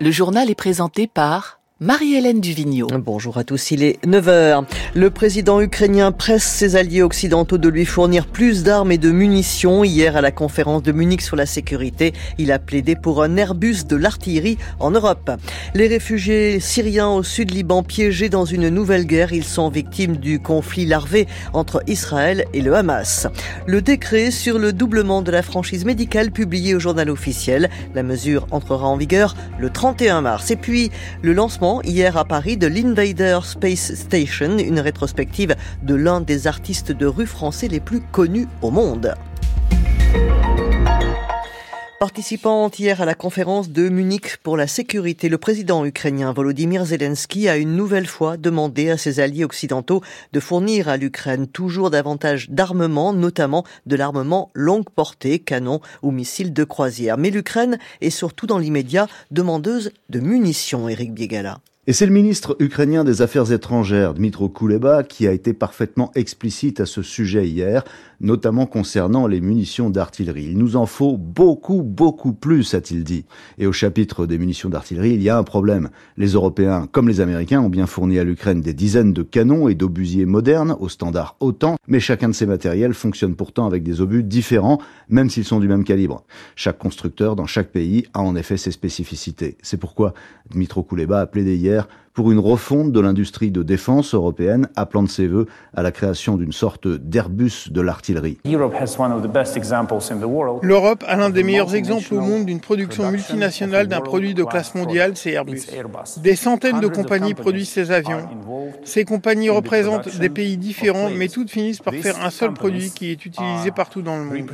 Le journal est présenté par Marie-Hélène Duvigneau. Bonjour à tous, il est 9h. Le président ukrainien presse ses alliés occidentaux de lui fournir plus d'armes et de munitions. Hier, à la conférence de Munich sur la sécurité, il a plaidé pour un Airbus de l'artillerie en Europe. Les réfugiés syriens au sud Liban piégés dans une nouvelle guerre, ils sont victimes du conflit larvé entre Israël et le Hamas. Le décret sur le doublement de la franchise médicale publié au journal officiel. La mesure entrera en vigueur le 31 mars. Et puis, le lancement hier à Paris de l'Invader Space Station, une rétrospective de l'un des artistes de rue français les plus connus au monde. Participant hier à la conférence de Munich pour la sécurité, le président ukrainien Volodymyr Zelensky a une nouvelle fois demandé à ses alliés occidentaux de fournir à l'Ukraine toujours davantage d'armement, notamment de l'armement longue portée, canons ou missiles de croisière. Mais l'Ukraine est surtout dans l'immédiat demandeuse de munitions, Eric Biegala. Et c'est le ministre ukrainien des Affaires étrangères, Dmitro Kuleba, qui a été parfaitement explicite à ce sujet hier, notamment concernant les munitions d'artillerie. Il nous en faut beaucoup, beaucoup plus, a-t-il dit. Et au chapitre des munitions d'artillerie, il y a un problème. Les Européens, comme les Américains, ont bien fourni à l'Ukraine des dizaines de canons et d'obusiers modernes, au standard OTAN, mais chacun de ces matériels fonctionne pourtant avec des obus différents, même s'ils sont du même calibre. Chaque constructeur dans chaque pays a en effet ses spécificités. C'est pourquoi Dmitro Kuleba a plaidé hier pour une refonte de l'industrie de défense européenne, appelant de ses voeux à la création d'une sorte d'Airbus de l'artillerie. L'Europe a l'un des meilleurs exemples au monde d'une production multinationale d'un produit de classe mondiale, c'est Airbus. Des centaines de compagnies produisent ces avions. Ces compagnies représentent des pays différents, mais toutes finissent par faire un seul produit qui est utilisé partout dans le monde.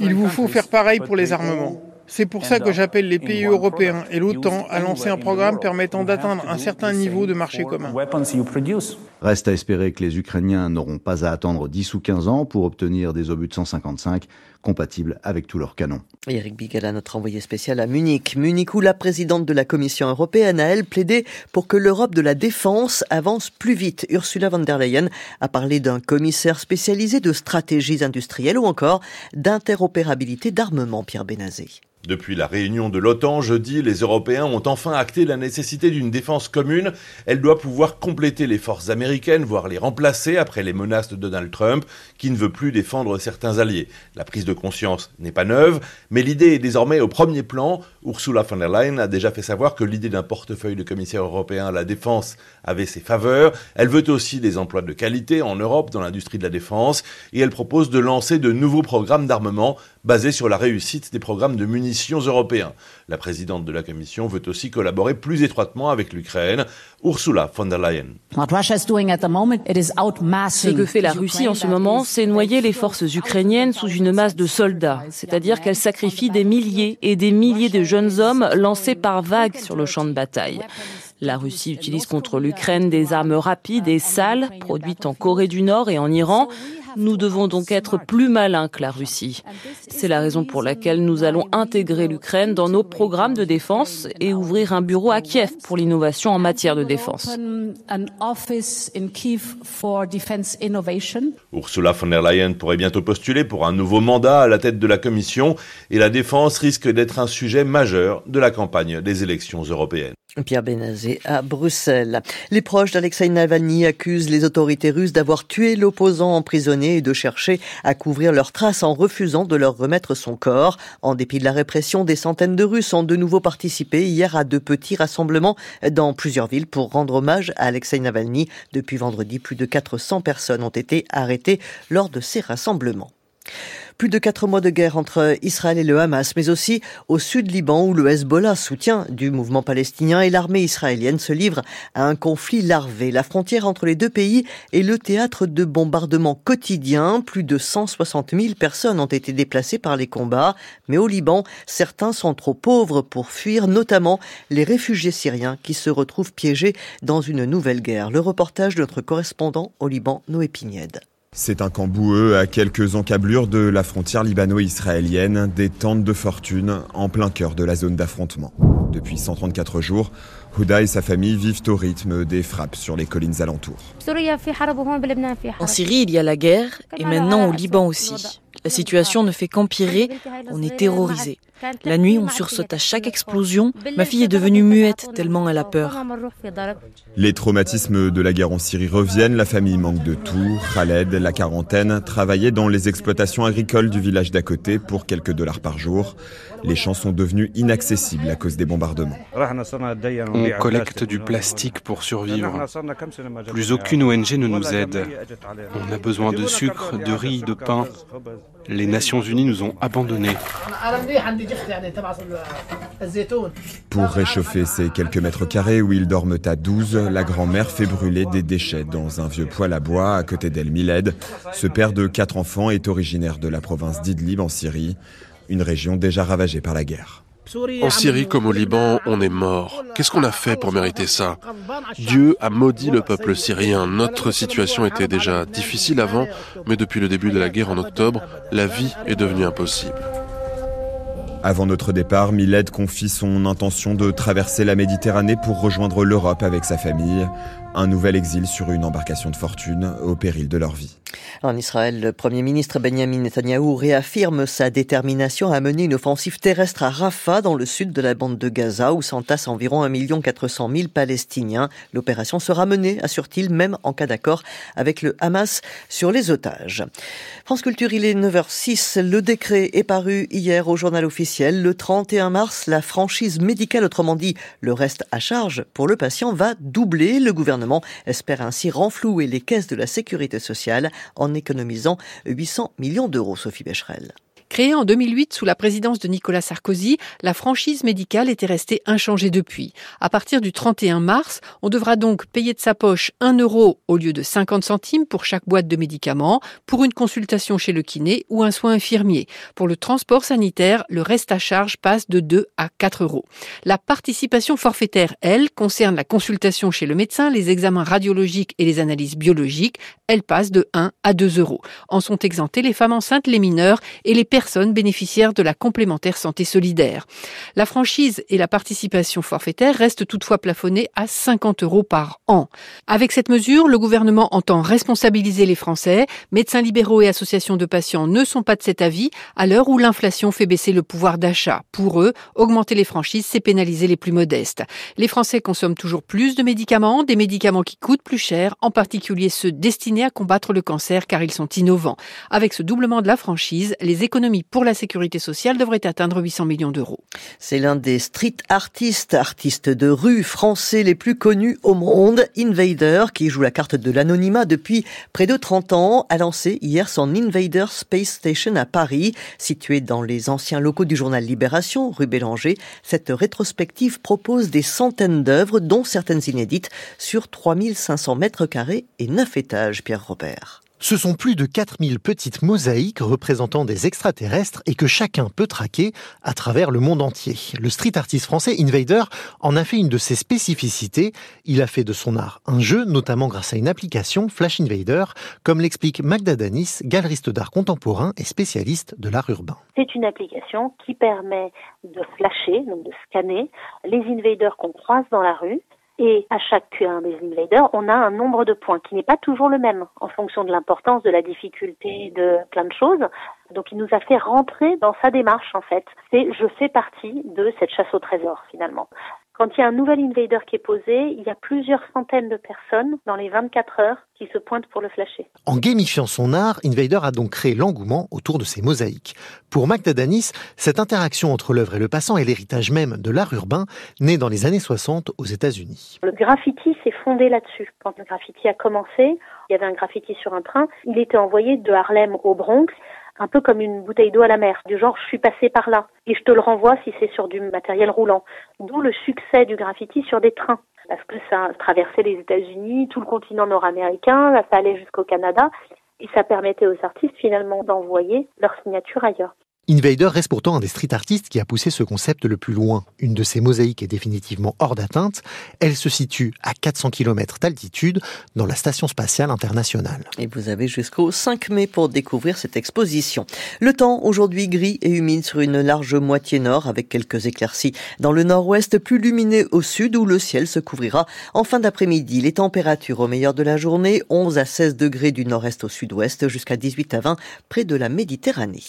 Il vous faut faire pareil pour les armements. C'est pour ça que j'appelle les pays européens et l'OTAN à lancer un programme permettant d'atteindre un certain niveau de marché commun. Reste à espérer que les Ukrainiens n'auront pas à attendre 10 ou 15 ans pour obtenir des obus de 155 compatibles avec tous leurs canons. Eric Bigala, notre envoyé spécial à Munich. Munich où la présidente de la Commission européenne a, elle, plaidé pour que l'Europe de la défense avance plus vite. Ursula von der Leyen a parlé d'un commissaire spécialisé de stratégies industrielles ou encore d'interopérabilité d'armement, Pierre Benazé. Depuis la réunion de l'OTAN jeudi, les Européens ont enfin acté la nécessité d'une défense commune. Elle doit pouvoir compléter les forces américaines, voire les remplacer après les menaces de Donald Trump, qui ne veut plus défendre certains alliés. La prise de conscience n'est pas neuve, mais l'idée est désormais au premier plan. Ursula von der Leyen a déjà fait savoir que l'idée d'un portefeuille de commissaire européen à la défense avait ses faveurs. Elle veut aussi des emplois de qualité en Europe dans l'industrie de la défense et elle propose de lancer de nouveaux programmes d'armement basés sur la réussite des programmes de munitions européens. La présidente de la Commission veut aussi collaborer plus étroitement avec l'Ukraine, Ursula von der Leyen. Ce que fait la Russie en ce moment, c'est noyer les forces ukrainiennes sous une masse de soldats, c'est-à-dire qu'elle sacrifie des milliers et des milliers de jeunes hommes lancés par vagues sur le champ de bataille. La Russie utilise contre l'Ukraine des armes rapides et sales, produites en Corée du Nord et en Iran. Nous devons donc être plus malins que la Russie. C'est la raison pour laquelle nous allons intégrer l'Ukraine dans nos programmes de défense et ouvrir un bureau à Kiev pour l'innovation en matière de défense. Ursula von der Leyen pourrait bientôt postuler pour un nouveau mandat à la tête de la Commission et la défense risque d'être un sujet majeur de la campagne des élections européennes. Pierre Benazé à Bruxelles. Les proches d'Alexei Navalny accusent les autorités russes d'avoir tué l'opposant emprisonné et de chercher à couvrir leurs traces en refusant de leur remettre son corps. En dépit de la répression, des centaines de Russes ont de nouveau participé hier à de petits rassemblements dans plusieurs villes pour rendre hommage à Alexei Navalny. Depuis vendredi, plus de 400 personnes ont été arrêtées lors de ces rassemblements. Plus de quatre mois de guerre entre Israël et le Hamas, mais aussi au sud Liban où le Hezbollah, soutien du mouvement palestinien, et l'armée israélienne se livrent à un conflit larvé. La frontière entre les deux pays est le théâtre de bombardements quotidiens. Plus de 160 000 personnes ont été déplacées par les combats. Mais au Liban, certains sont trop pauvres pour fuir, notamment les réfugiés syriens qui se retrouvent piégés dans une nouvelle guerre. Le reportage de notre correspondant au Liban, Noé Pignède. C'est un camp boueux à quelques encablures de la frontière libano-israélienne, des tentes de fortune en plein cœur de la zone d'affrontement. Depuis 134 jours, Houda et sa famille vivent au rythme des frappes sur les collines alentours. En Syrie, il y a la guerre et maintenant au Liban aussi. La situation ne fait qu'empirer, on est terrorisé. La nuit, on sursaute à chaque explosion. Ma fille est devenue muette tellement elle a peur. Les traumatismes de la guerre en Syrie reviennent. La famille manque de tout. Khaled, la quarantaine, travaillait dans les exploitations agricoles du village d'à côté pour quelques dollars par jour. Les champs sont devenus inaccessibles à cause des bombardements. On collecte du plastique pour survivre. Plus aucune ONG ne nous aide. On a besoin de sucre, de riz, de pain. Les Nations Unies nous ont abandonnés. Pour réchauffer ces quelques mètres carrés où ils dorment à 12, la grand-mère fait brûler des déchets dans un vieux poêle à bois à côté d'El Miled. Ce père de quatre enfants est originaire de la province d'Idlib en Syrie, une région déjà ravagée par la guerre. En Syrie comme au Liban, on est mort. Qu'est-ce qu'on a fait pour mériter ça Dieu a maudit le peuple syrien. Notre situation était déjà difficile avant, mais depuis le début de la guerre en octobre, la vie est devenue impossible. Avant notre départ, Miled confie son intention de traverser la Méditerranée pour rejoindre l'Europe avec sa famille. Un nouvel exil sur une embarcation de fortune au péril de leur vie. En Israël, le Premier ministre Benjamin Netanyahou réaffirme sa détermination à mener une offensive terrestre à Rafah, dans le sud de la bande de Gaza, où s'entassent environ 1 400 000 Palestiniens. L'opération sera menée, assure-t-il, même en cas d'accord avec le Hamas sur les otages. France Culture, il est 9h06. Le décret est paru hier au journal officiel. Le 31 mars, la franchise médicale, autrement dit le reste à charge pour le patient, va doubler. Le gouvernement espère ainsi renflouer les caisses de la sécurité sociale en économisant 800 millions d'euros, Sophie Becherel. Créée en 2008 sous la présidence de Nicolas Sarkozy, la franchise médicale était restée inchangée depuis. À partir du 31 mars, on devra donc payer de sa poche 1 euro au lieu de 50 centimes pour chaque boîte de médicaments, pour une consultation chez le kiné ou un soin infirmier. Pour le transport sanitaire, le reste à charge passe de 2 à 4 euros. La participation forfaitaire, elle, concerne la consultation chez le médecin, les examens radiologiques et les analyses biologiques. Elle passe de 1 à 2 euros. En sont exemptés les femmes enceintes, les mineurs et les personnes bénéficiaires de la complémentaire santé solidaire. La franchise et la participation forfaitaire restent toutefois plafonnées à 50 euros par an. Avec cette mesure, le gouvernement entend responsabiliser les Français. Médecins libéraux et associations de patients ne sont pas de cet avis à l'heure où l'inflation fait baisser le pouvoir d'achat. Pour eux, augmenter les franchises, c'est pénaliser les plus modestes. Les Français consomment toujours plus de médicaments, des médicaments qui coûtent plus cher, en particulier ceux destinés à combattre le cancer car ils sont innovants. Avec ce doublement de la franchise, les économies pour la sécurité sociale devrait atteindre 800 millions d'euros. C'est l'un des street artistes, artistes de rue français les plus connus au monde, Invader, qui joue la carte de l'anonymat depuis près de 30 ans, a lancé hier son Invader Space Station à Paris, situé dans les anciens locaux du journal Libération, rue Bélanger. Cette rétrospective propose des centaines d'œuvres, dont certaines inédites, sur 3500 mètres carrés et 9 étages, Pierre Robert. Ce sont plus de 4000 petites mosaïques représentant des extraterrestres et que chacun peut traquer à travers le monde entier. Le street artiste français Invader en a fait une de ses spécificités. Il a fait de son art un jeu, notamment grâce à une application Flash Invader, comme l'explique Magda Danis, galeriste d'art contemporain et spécialiste de l'art urbain. C'est une application qui permet de flasher, donc de scanner les invaders qu'on croise dans la rue et à chaque Q1 des invaders, on a un nombre de points qui n'est pas toujours le même en fonction de l'importance, de la difficulté, de plein de choses. Donc il nous a fait rentrer dans sa démarche en fait. C'est je fais partie de cette chasse au trésor finalement. Quand il y a un nouvel invader qui est posé, il y a plusieurs centaines de personnes dans les 24 heures qui se pointent pour le flasher. En gamifiant son art, Invader a donc créé l'engouement autour de ces mosaïques. Pour Magda Danis, cette interaction entre l'œuvre et le passant est l'héritage même de l'art urbain, né dans les années 60 aux États-Unis. Le graffiti s'est fondé là-dessus. Quand le graffiti a commencé, il y avait un graffiti sur un train, il était envoyé de Harlem au Bronx un peu comme une bouteille d'eau à la mer, du genre je suis passé par là et je te le renvoie si c'est sur du matériel roulant. D'où le succès du graffiti sur des trains parce que ça traversait les États-Unis, tout le continent nord-américain, ça allait jusqu'au Canada et ça permettait aux artistes finalement d'envoyer leur signature ailleurs. Invader reste pourtant un des street artistes qui a poussé ce concept le plus loin. Une de ces mosaïques est définitivement hors d'atteinte. Elle se situe à 400 km d'altitude dans la Station spatiale internationale. Et vous avez jusqu'au 5 mai pour découvrir cette exposition. Le temps aujourd'hui gris et humide sur une large moitié nord avec quelques éclaircies dans le nord-ouest, plus lumineux au sud où le ciel se couvrira en fin d'après-midi. Les températures au meilleur de la journée, 11 à 16 degrés du nord-est au sud-ouest jusqu'à 18 à 20 près de la Méditerranée.